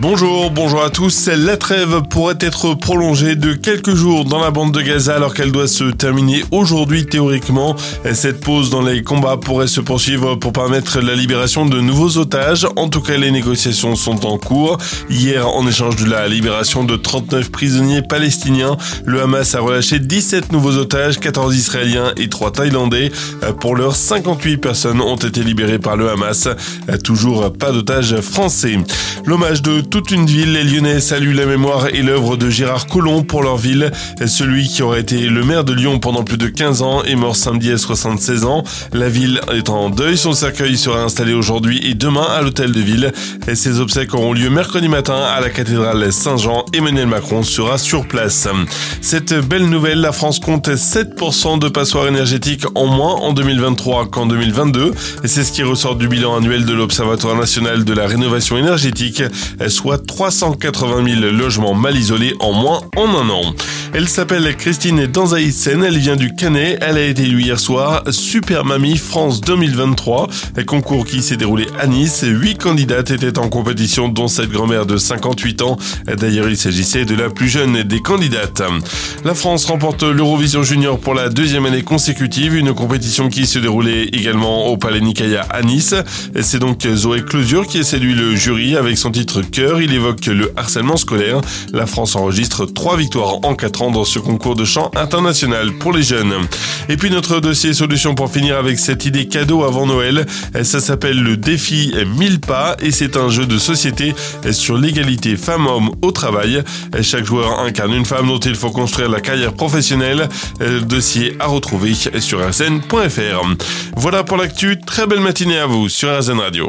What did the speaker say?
Bonjour, bonjour à tous. La trêve pourrait être prolongée de quelques jours dans la bande de Gaza alors qu'elle doit se terminer aujourd'hui théoriquement. Cette pause dans les combats pourrait se poursuivre pour permettre la libération de nouveaux otages. En tout cas, les négociations sont en cours. Hier, en échange de la libération de 39 prisonniers palestiniens, le Hamas a relâché 17 nouveaux otages, 14 Israéliens et 3 Thaïlandais. Pour l'heure, 58 personnes ont été libérées par le Hamas. Toujours pas d'otages français. L'hommage de toute une ville, les Lyonnais saluent la mémoire et l'œuvre de Gérard Collomb pour leur ville. Celui qui aurait été le maire de Lyon pendant plus de 15 ans est mort samedi à 76 ans. La ville est en deuil. Son cercueil sera installé aujourd'hui et demain à l'hôtel de ville. Ses obsèques auront lieu mercredi matin à la cathédrale Saint-Jean. Emmanuel Macron sera sur place. Cette belle nouvelle, la France compte 7% de passoires énergétiques en moins en 2023 qu'en 2022. C'est ce qui ressort du bilan annuel de l'Observatoire national de la rénovation énergétique soit 380 000 logements mal isolés en moins en un an. Elle s'appelle Christine Danzaïsen, elle vient du Canet, elle a été élue hier soir Super Mamie France 2023, un concours qui s'est déroulé à Nice. Huit candidates étaient en compétition, dont cette grand-mère de 58 ans. D'ailleurs, il s'agissait de la plus jeune des candidates. La France remporte l'Eurovision Junior pour la deuxième année consécutive, une compétition qui se déroulait également au Palais Nicaïa à Nice. C'est donc Zoé Closure qui a séduit le jury avec son titre Cœur. Il évoque le harcèlement scolaire. La France enregistre trois victoires en quatre dans ce concours de chant international pour les jeunes. Et puis notre dossier solution pour finir avec cette idée cadeau avant Noël. Ça s'appelle le défi 1000 pas et c'est un jeu de société sur l'égalité femmes-hommes au travail. Chaque joueur incarne une femme dont il faut construire la carrière professionnelle. Dossier à retrouver sur rsn.fr. Voilà pour l'actu. Très belle matinée à vous sur RSN Radio